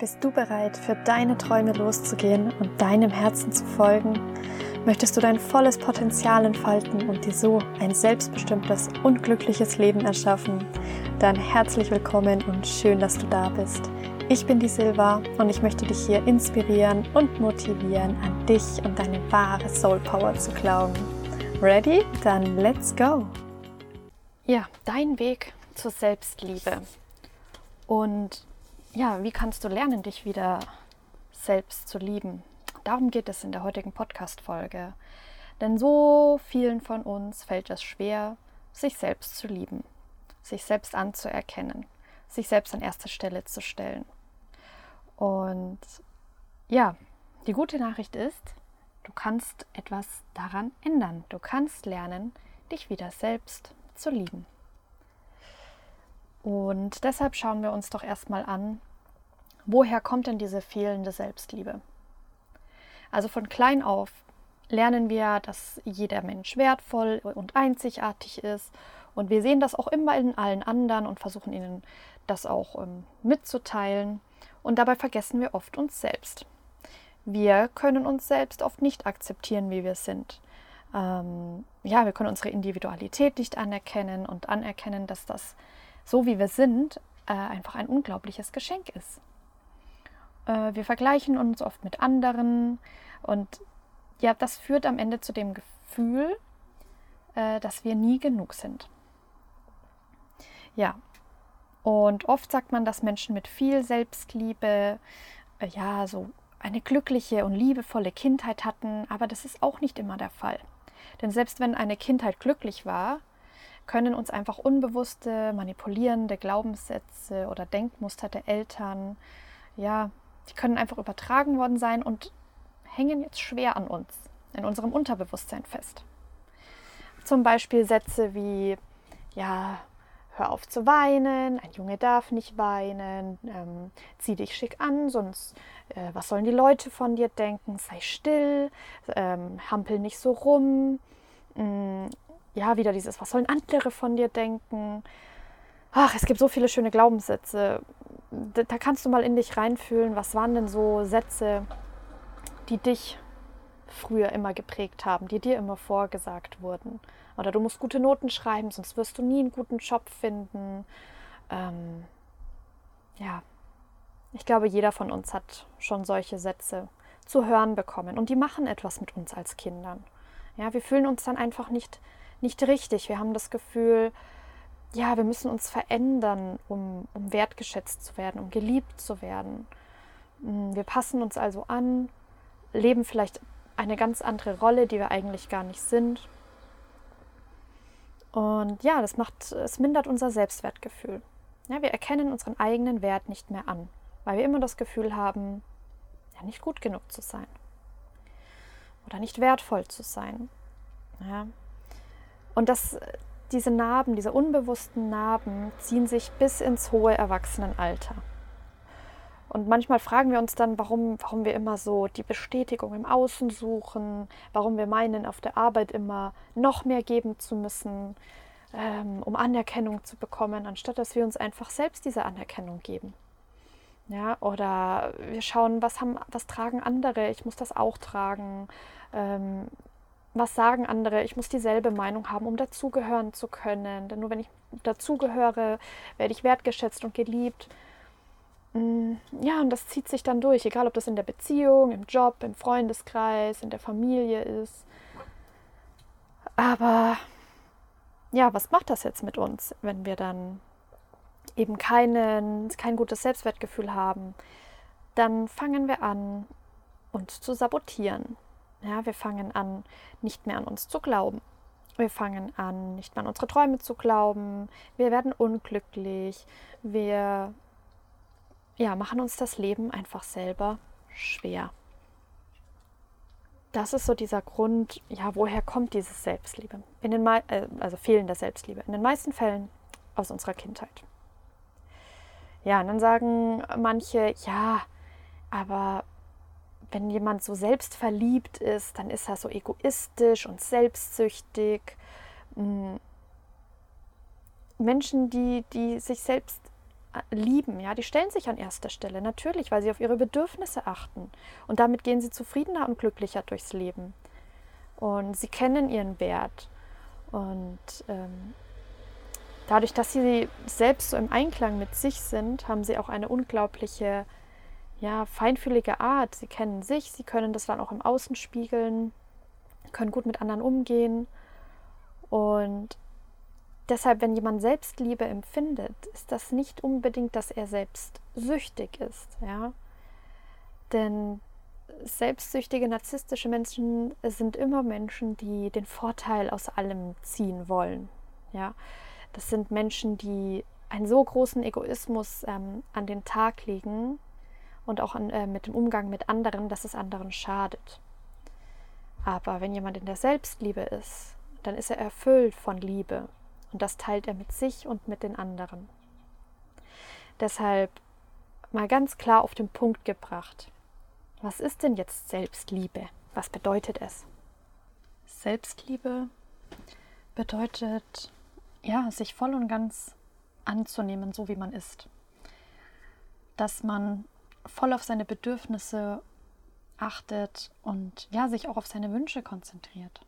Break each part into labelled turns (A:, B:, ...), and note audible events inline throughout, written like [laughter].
A: Bist du bereit, für deine Träume loszugehen und deinem Herzen zu folgen? Möchtest du dein volles Potenzial entfalten und dir so ein selbstbestimmtes und glückliches Leben erschaffen? Dann herzlich willkommen und schön, dass du da bist. Ich bin die Silva und ich möchte dich hier inspirieren und motivieren, an dich und deine wahre Soul Power zu glauben. Ready? Dann let's go! Ja, dein Weg zur Selbstliebe. Und ja, wie kannst du lernen, dich wieder selbst zu lieben? Darum geht es in der heutigen Podcast-Folge. Denn so vielen von uns fällt es schwer, sich selbst zu lieben, sich selbst anzuerkennen, sich selbst an erste Stelle zu stellen. Und ja, die gute Nachricht ist, du kannst etwas daran ändern. Du kannst lernen, dich wieder selbst zu lieben. Und deshalb schauen wir uns doch erstmal an, woher kommt denn diese fehlende Selbstliebe? Also von klein auf lernen wir, dass jeder Mensch wertvoll und einzigartig ist. Und wir sehen das auch immer in allen anderen und versuchen ihnen das auch ähm, mitzuteilen. Und dabei vergessen wir oft uns selbst. Wir können uns selbst oft nicht akzeptieren, wie wir sind. Ähm, ja, wir können unsere Individualität nicht anerkennen und anerkennen, dass das so wie wir sind, äh, einfach ein unglaubliches Geschenk ist. Äh, wir vergleichen uns oft mit anderen und ja, das führt am Ende zu dem Gefühl, äh, dass wir nie genug sind. Ja, und oft sagt man, dass Menschen mit viel Selbstliebe, äh, ja, so eine glückliche und liebevolle Kindheit hatten, aber das ist auch nicht immer der Fall. Denn selbst wenn eine Kindheit glücklich war, können uns einfach unbewusste, manipulierende Glaubenssätze oder Denkmuster der Eltern, ja, die können einfach übertragen worden sein und hängen jetzt schwer an uns, in unserem Unterbewusstsein fest. Zum Beispiel Sätze wie, ja, hör auf zu weinen, ein Junge darf nicht weinen, ähm, zieh dich schick an, sonst äh, was sollen die Leute von dir denken, sei still, ähm, hampel nicht so rum, mh, mm, ja, wieder dieses, was sollen andere von dir denken? Ach, es gibt so viele schöne Glaubenssätze. Da, da kannst du mal in dich reinfühlen, was waren denn so Sätze, die dich früher immer geprägt haben, die dir immer vorgesagt wurden. Oder du musst gute Noten schreiben, sonst wirst du nie einen guten Job finden. Ähm, ja, ich glaube, jeder von uns hat schon solche Sätze zu hören bekommen und die machen etwas mit uns als Kindern. Ja, wir fühlen uns dann einfach nicht nicht richtig. Wir haben das Gefühl, ja, wir müssen uns verändern, um, um wertgeschätzt zu werden, um geliebt zu werden. Mm, wir passen uns also an, leben vielleicht eine ganz andere Rolle, die wir eigentlich gar nicht sind. Und ja, das macht, es mindert unser Selbstwertgefühl. Ja, wir erkennen unseren eigenen Wert nicht mehr an, weil wir immer das Gefühl haben, ja, nicht gut genug zu sein oder nicht wertvoll zu sein. Ja, und das, diese Narben, diese unbewussten Narben ziehen sich bis ins hohe Erwachsenenalter. Und manchmal fragen wir uns dann, warum, warum wir immer so die Bestätigung im Außen suchen, warum wir meinen, auf der Arbeit immer noch mehr geben zu müssen, ähm, um Anerkennung zu bekommen, anstatt dass wir uns einfach selbst diese Anerkennung geben. Ja, oder wir schauen, was, haben, was tragen andere, ich muss das auch tragen. Ähm, was sagen andere, ich muss dieselbe Meinung haben, um dazugehören zu können. Denn nur wenn ich dazugehöre, werde ich wertgeschätzt und geliebt. Mm, ja, und das zieht sich dann durch, egal ob das in der Beziehung, im Job, im Freundeskreis, in der Familie ist. Aber ja, was macht das jetzt mit uns, wenn wir dann eben keinen, kein gutes Selbstwertgefühl haben? Dann fangen wir an, uns zu sabotieren. Ja, wir fangen an, nicht mehr an uns zu glauben. Wir fangen an, nicht mehr an unsere Träume zu glauben. Wir werden unglücklich. Wir ja, machen uns das Leben einfach selber schwer. Das ist so dieser Grund, ja, woher kommt dieses Selbstliebe? In den äh, also fehlende Selbstliebe. In den meisten Fällen aus unserer Kindheit. Ja, und dann sagen manche, ja, aber wenn jemand so selbstverliebt ist, dann ist er so egoistisch und selbstsüchtig. Mm. Menschen, die, die sich selbst äh, lieben, ja, die stellen sich an erster Stelle, natürlich, weil sie auf ihre Bedürfnisse achten. Und damit gehen sie zufriedener und glücklicher durchs Leben. Und sie kennen ihren Wert. Und ähm, dadurch, dass sie selbst so im Einklang mit sich sind, haben sie auch eine unglaubliche, ja, feinfühlige Art. Sie kennen sich, sie können das dann auch im Außen spiegeln, können gut mit anderen umgehen. Und deshalb, wenn jemand Selbstliebe empfindet, ist das nicht unbedingt, dass er selbst süchtig ist, ja. Denn selbstsüchtige, narzisstische Menschen sind immer Menschen, die den Vorteil aus allem ziehen wollen, ja. Das sind Menschen, die einen so großen Egoismus ähm, an den Tag legen und auch an, äh, mit dem Umgang mit anderen, dass es anderen schadet. Aber wenn jemand in der Selbstliebe ist, dann ist er erfüllt von Liebe und das teilt er mit sich und mit den anderen. Deshalb mal ganz klar auf den Punkt gebracht. Was ist denn jetzt Selbstliebe? Was bedeutet es?
B: Selbstliebe bedeutet, ja, sich voll und ganz anzunehmen, so wie man ist. Dass man voll auf seine Bedürfnisse achtet und ja, sich auch auf seine Wünsche konzentriert.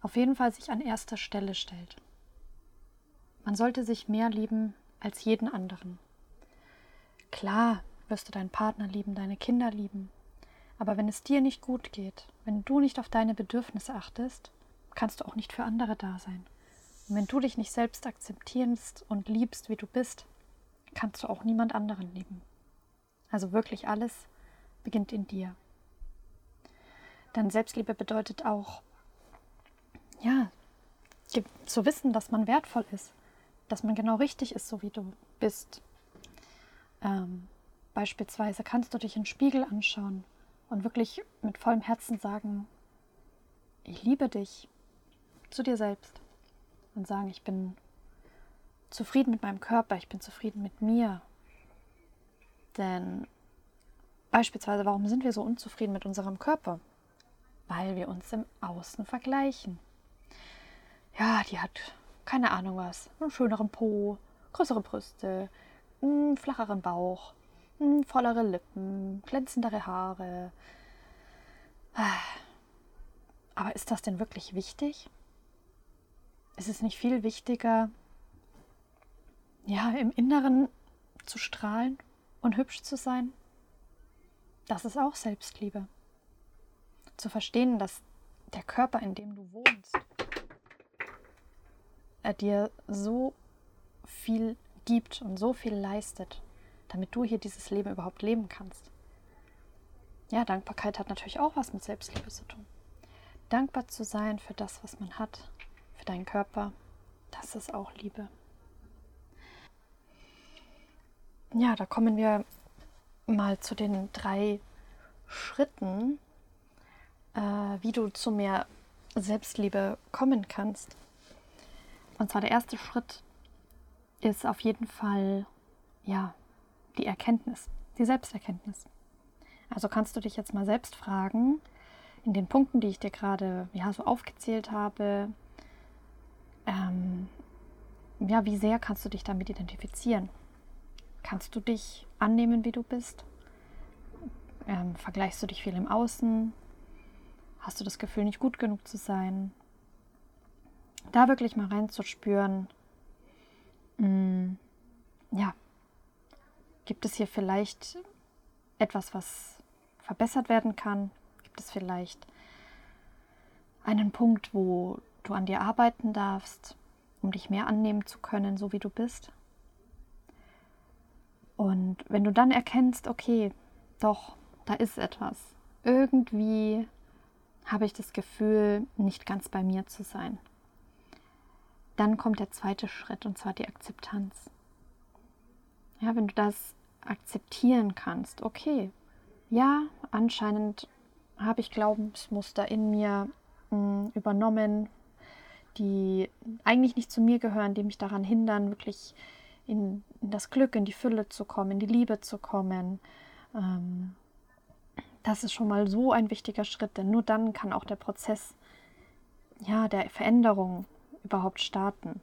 B: Auf jeden Fall sich an erster Stelle stellt. Man sollte sich mehr lieben als jeden anderen. Klar wirst du deinen Partner lieben, deine Kinder lieben, aber wenn es dir nicht gut geht, wenn du nicht auf deine Bedürfnisse achtest, kannst du auch nicht für andere da sein. Und wenn du dich nicht selbst akzeptierst und liebst, wie du bist, kannst du auch niemand anderen lieben. Also wirklich alles beginnt in dir. Denn Selbstliebe bedeutet auch, ja, zu wissen, dass man wertvoll ist, dass man genau richtig ist, so wie du bist. Ähm, beispielsweise kannst du dich in Spiegel anschauen und wirklich mit vollem Herzen sagen, ich liebe dich zu dir selbst und sagen, ich bin zufrieden mit meinem Körper, ich bin zufrieden mit mir. Denn beispielsweise, warum sind wir so unzufrieden mit unserem Körper? Weil wir uns im Außen vergleichen. Ja, die hat keine Ahnung was, einen schöneren Po, größere Brüste, einen flacheren Bauch, vollere Lippen, glänzendere Haare. Aber ist das denn wirklich wichtig? Ist es nicht viel wichtiger, ja, im Inneren zu strahlen und hübsch zu sein? Das ist auch Selbstliebe. Zu verstehen, dass der Körper, in dem du wohnst, er dir so viel gibt und so viel leistet, damit du hier dieses Leben überhaupt leben kannst. Ja, Dankbarkeit hat natürlich auch was mit Selbstliebe zu tun. Dankbar zu sein für das, was man hat, für deinen Körper, das ist auch Liebe. Ja, da kommen wir mal zu den drei Schritten, äh, wie du zu mehr Selbstliebe kommen kannst. Und zwar der erste Schritt ist auf jeden Fall ja die Erkenntnis, die Selbsterkenntnis. Also kannst du dich jetzt mal selbst fragen, in den Punkten, die ich dir gerade ja, so aufgezählt habe, ähm, ja, wie sehr kannst du dich damit identifizieren? Kannst du dich annehmen, wie du bist? Ähm, vergleichst du dich viel im Außen? Hast du das Gefühl, nicht gut genug zu sein? da wirklich mal reinzuspüren, mh, mm, ja, gibt es hier vielleicht etwas, was verbessert werden kann? Gibt es vielleicht einen Punkt, wo du an dir arbeiten darfst, um dich mehr annehmen zu können, so wie du bist? Und wenn du dann erkennst, okay, doch, da ist etwas. Irgendwie habe ich das Gefühl, nicht ganz bei mir zu sein dann kommt der zweite Schritt und zwar die Akzeptanz. Ja, wenn du das akzeptieren kannst, okay, ja, anscheinend habe ich Glaubensmuster in mir mh, hm, übernommen, die eigentlich nicht zu mir gehören, die mich daran hindern, wirklich in, in das Glück, in die Fülle zu kommen, in die Liebe zu kommen. Ähm, das ist schon mal so ein wichtiger Schritt, denn nur dann kann auch der Prozess ja, der Veränderung überhaupt starten.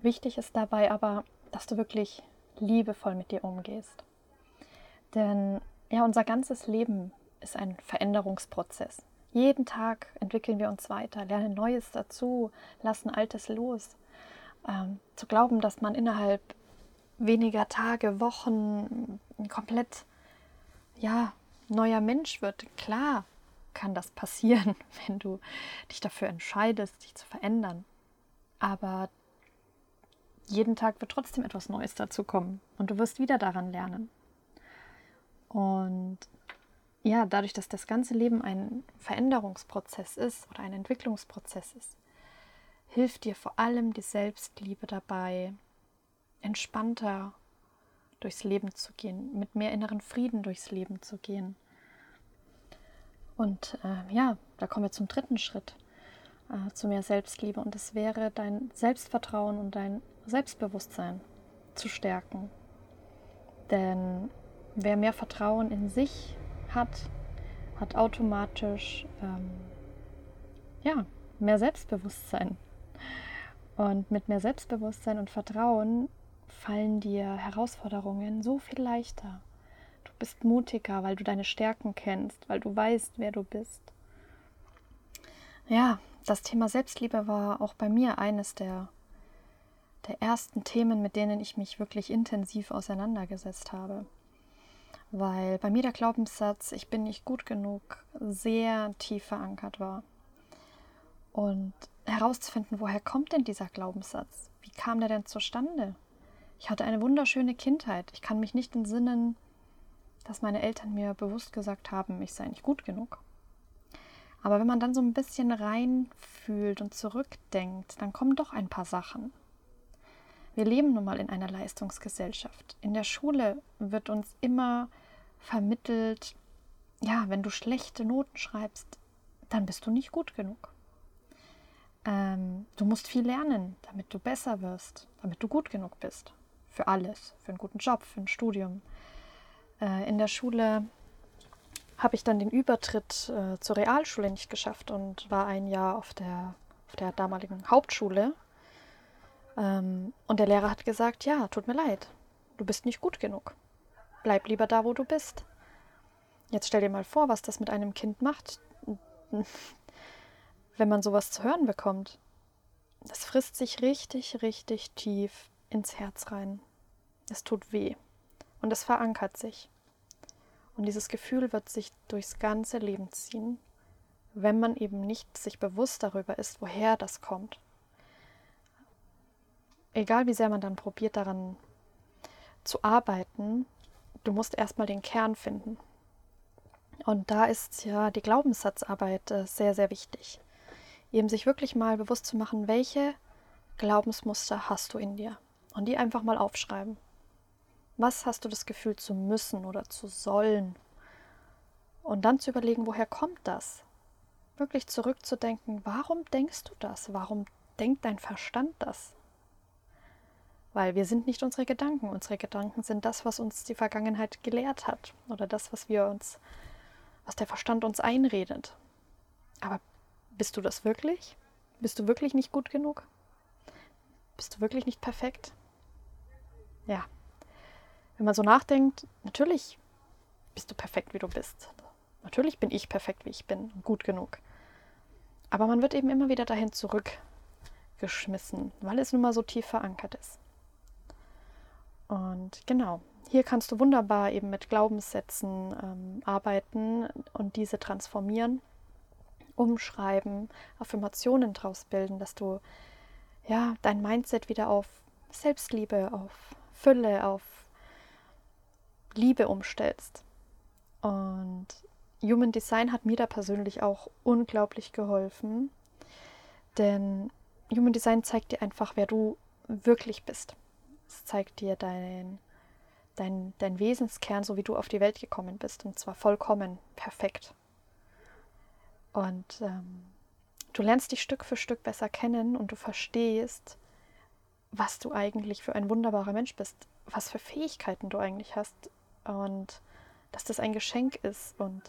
B: Wichtig ist dabei aber, dass du wirklich liebevoll mit dir umgehst. Denn ja, unser ganzes Leben ist ein Veränderungsprozess. Jeden Tag entwickeln wir uns weiter, lernen Neues dazu, lassen Altes los. Ähm, zu glauben, dass man innerhalb weniger Tage, Wochen komplett ja, neuer Mensch wird. Klar kann das passieren, [laughs] wenn du dich dafür entscheidest, dich zu verändern. Aber jeden Tag wird trotzdem etwas Neues dazu kommen und du wirst wieder daran lernen. Und ja, dadurch, dass das ganze Leben ein Veränderungsprozess ist oder ein Entwicklungsprozess ist, hilft dir vor allem die Selbstliebe dabei, entspannter durchs Leben zu gehen, mit mehr inneren Frieden durchs Leben zu gehen. Und äh, ja, da kommen wir zum dritten Schritt, äh, zu mehr Selbstliebe. Und das wäre dein Selbstvertrauen und dein Selbstbewusstsein zu stärken. Denn wer mehr Vertrauen in sich hat, hat automatisch ähm, ja, mehr Selbstbewusstsein. Und mit mehr Selbstbewusstsein und Vertrauen fallen dir Herausforderungen so viel leichter. Du bist mutiger, weil du deine Stärken kennst, weil du weißt, wer du bist. Ja, das Thema Selbstliebe war auch bei mir eines der, der ersten Themen, mit denen ich mich wirklich intensiv auseinandergesetzt habe. Weil bei mir der Glaubenssatz, ich bin nicht gut genug, sehr tief verankert war. Und herauszufinden, woher kommt denn dieser Glaubenssatz? Wie kam der denn zustande? Ich hatte eine wunderschöne Kindheit. Ich kann mich nicht entsinnen, dass meine Eltern mir bewusst gesagt haben, ich sei nicht gut genug. Aber wenn man dann so ein bisschen reinfühlt und zurückdenkt, dann kommen doch ein paar Sachen. Wir leben nun mal in einer Leistungsgesellschaft. In der Schule wird uns immer vermittelt, ja, wenn du schlechte Noten schreibst, dann bist du nicht gut genug. Ähm, du musst viel lernen, damit du besser wirst, damit du gut genug bist für alles, für einen guten Job, für ein Studium. Äh, in der Schule habe ich dann den Übertritt äh, zur Realschule nicht geschafft und war ein Jahr auf der, auf der damaligen Hauptschule. Ähm, und der Lehrer hat gesagt, ja, tut mir leid, du bist nicht gut genug. Bleib lieber da, wo du bist. Jetzt stell dir mal vor, was das mit einem Kind macht, wenn man sowas zu hören bekommt. Das frisst sich richtig, richtig tief ins Herz rein. Es tut weh und es verankert sich. Und dieses Gefühl wird sich durchs ganze Leben ziehen, wenn man eben nicht sich bewusst darüber ist, woher das kommt. Egal wie sehr man dann probiert daran zu arbeiten, du musst erstmal den Kern finden. Und da ist ja die Glaubenssatzarbeit äh, sehr, sehr wichtig. Eben sich wirklich mal bewusst zu machen, welche Glaubensmuster hast du in dir. Und die einfach mal aufschreiben. Was hast du das Gefühl zu müssen oder zu sollen? Und dann zu überlegen, woher kommt das? Wirklich zurückzudenken, warum denkst du das? Warum denkt dein Verstand das? Weil wir sind nicht unsere Gedanken. Unsere Gedanken sind das, was uns die Vergangenheit gelehrt hat oder das, was wir uns, was der Verstand uns einredet. Aber bist du das wirklich? Bist du wirklich nicht gut genug? Bist du wirklich nicht perfekt? Ja, wenn man so nachdenkt, natürlich bist du perfekt, wie du bist. Natürlich bin ich perfekt, wie ich bin, gut genug. Aber man wird eben immer wieder dahin zurückgeschmissen, weil es nun mal so tief verankert ist. Und genau, hier kannst du wunderbar eben mit Glaubenssätzen ähm, arbeiten und diese transformieren, umschreiben, Affirmationen draus bilden, dass du ja dein Mindset wieder auf Selbstliebe, auf Fülle, auf Liebe umstellst. Und Human Design hat mir da persönlich auch unglaublich geholfen, denn Human Design zeigt dir einfach, wer du wirklich bist. Es zeigt dir dein, dein, dein Wesenskern, so wie du auf die Welt gekommen bist, und zwar vollkommen perfekt. Und ähm, du lernst dich Stück für Stück besser kennen und du verstehst, was du eigentlich für ein wunderbarer Mensch bist, was für Fähigkeiten du eigentlich hast, und dass das ein Geschenk ist und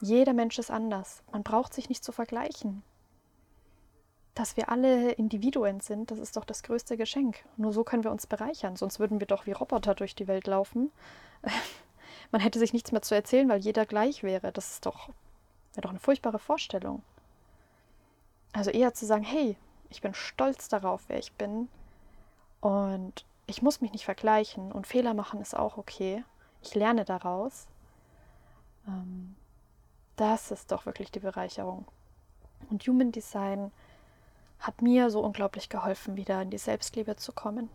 B: jeder Mensch ist anders. Man braucht sich nicht zu vergleichen.
A: dass wir alle Individuen sind, das ist doch das größte Geschenk. Nur so können wir uns bereichern, sonst würden wir doch wie Roboter durch die Welt laufen. [laughs] Man hätte sich nichts mehr zu erzählen, weil jeder gleich wäre. Das ist doch, wäre doch eine furchtbare Vorstellung. Also eher zu sagen, hey, ich bin stolz darauf, wer ich bin. Und ich muss mich nicht vergleichen. Und Fehler machen ist auch okay. Ich lerne daraus. Ähm, das ist doch wirklich die Bereicherung. Und Human Design hat mir so unglaublich geholfen, wieder in die Selbstliebe zu kommen.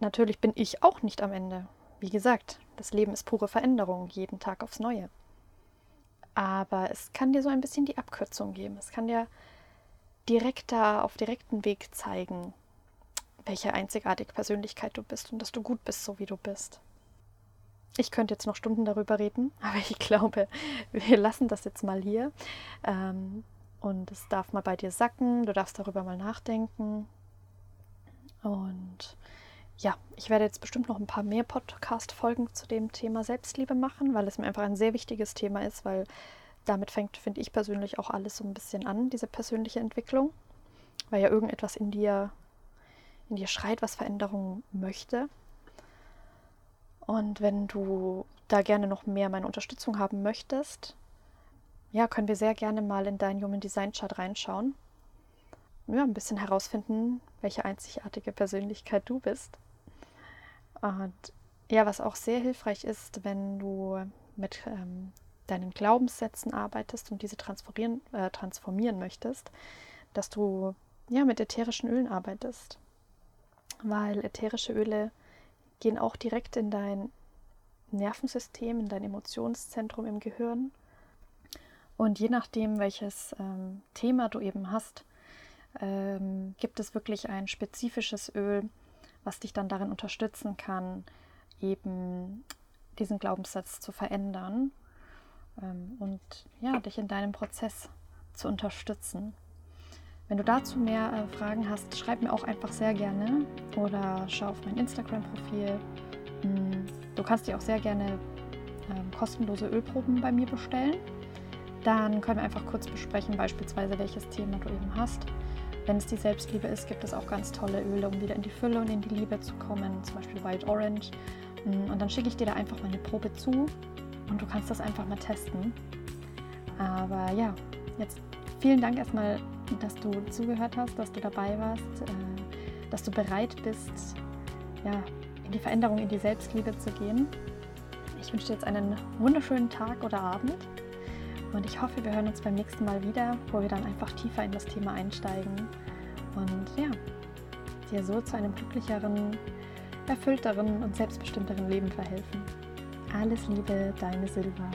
A: Natürlich bin ich auch nicht am Ende. Wie gesagt, das Leben ist pure Veränderung, jeden Tag aufs Neue. Aber es kann dir so ein bisschen die Abkürzung geben. Es kann dir direkter auf direkten Weg zeigen, welche einzigartige Persönlichkeit du bist und dass du gut bist, so wie du bist. Ich könnte jetzt noch Stunden darüber reden, [laughs] aber ich glaube, wir lassen das jetzt mal hier. Ähm, und es darf mal bei dir sacken, du darfst darüber mal nachdenken. Und ja, ich werde jetzt bestimmt noch ein paar mehr Podcast-Folgen zu dem Thema Selbstliebe machen, weil es mir einfach ein sehr wichtiges Thema ist, weil damit fängt, finde ich persönlich, auch alles so ein bisschen an, diese persönliche Entwicklung. Weil ja irgendetwas in dir, in dir schreit, was Veränderung möchte. Und wenn du da gerne noch mehr meine Unterstützung haben möchtest, ja, können wir sehr gerne mal in deinen Human Design Chart reinschauen. Ja, ein bisschen herausfinden, welche einzigartige Persönlichkeit du bist. Und ja, was auch sehr hilfreich ist, wenn du mit ähm, deinen Glaubenssätzen arbeitest und diese transformieren, äh, transformieren möchtest, dass du ja mit ätherischen Ölen arbeitest. Weil ätherische Öle gehen auch direkt in dein Nervensystem, in dein Emotionszentrum im Gehirn und je nachdem, welches ähm, Thema du eben hast, ähm, gibt es wirklich ein spezifisches Öl, was dich dann darin unterstützen kann, eben diesen Glaubenssatz zu verändern ähm, und ja, dich in deinem Prozess zu unterstützen. Wenn du dazu mehr äh, Fragen hast, schreib mir auch einfach sehr gerne oder schau auf mein Instagram-Profil. Hm, du kannst dir auch sehr gerne ähm, kostenlose Ölproben bei mir bestellen. Dann können wir einfach kurz besprechen, beispielsweise welches Thema du eben hast. Wenn es die Selbstliebe ist, gibt es auch ganz tolle Öle, um wieder in die Fülle und in die Liebe zu kommen, zum Beispiel White Orange. Mm, und dann schicke ich dir da einfach meine Probe zu und du kannst das einfach mal testen. Aber ja, jetzt vielen Dank erstmal, dass du zugehört hast, dass du dabei warst, äh, dass du bereit bist, ja, in die Veränderung, in die Selbstliebe zu gehen. Ich wünsche dir jetzt einen wunderschönen Tag oder Abend und ich hoffe, wir hören uns beim nächsten Mal wieder, wo wir dann einfach tiefer in das Thema einsteigen und ja, dir so zu einem glücklicheren, erfüllteren und selbstbestimmteren Leben verhelfen. Alles Liebe, deine Silva.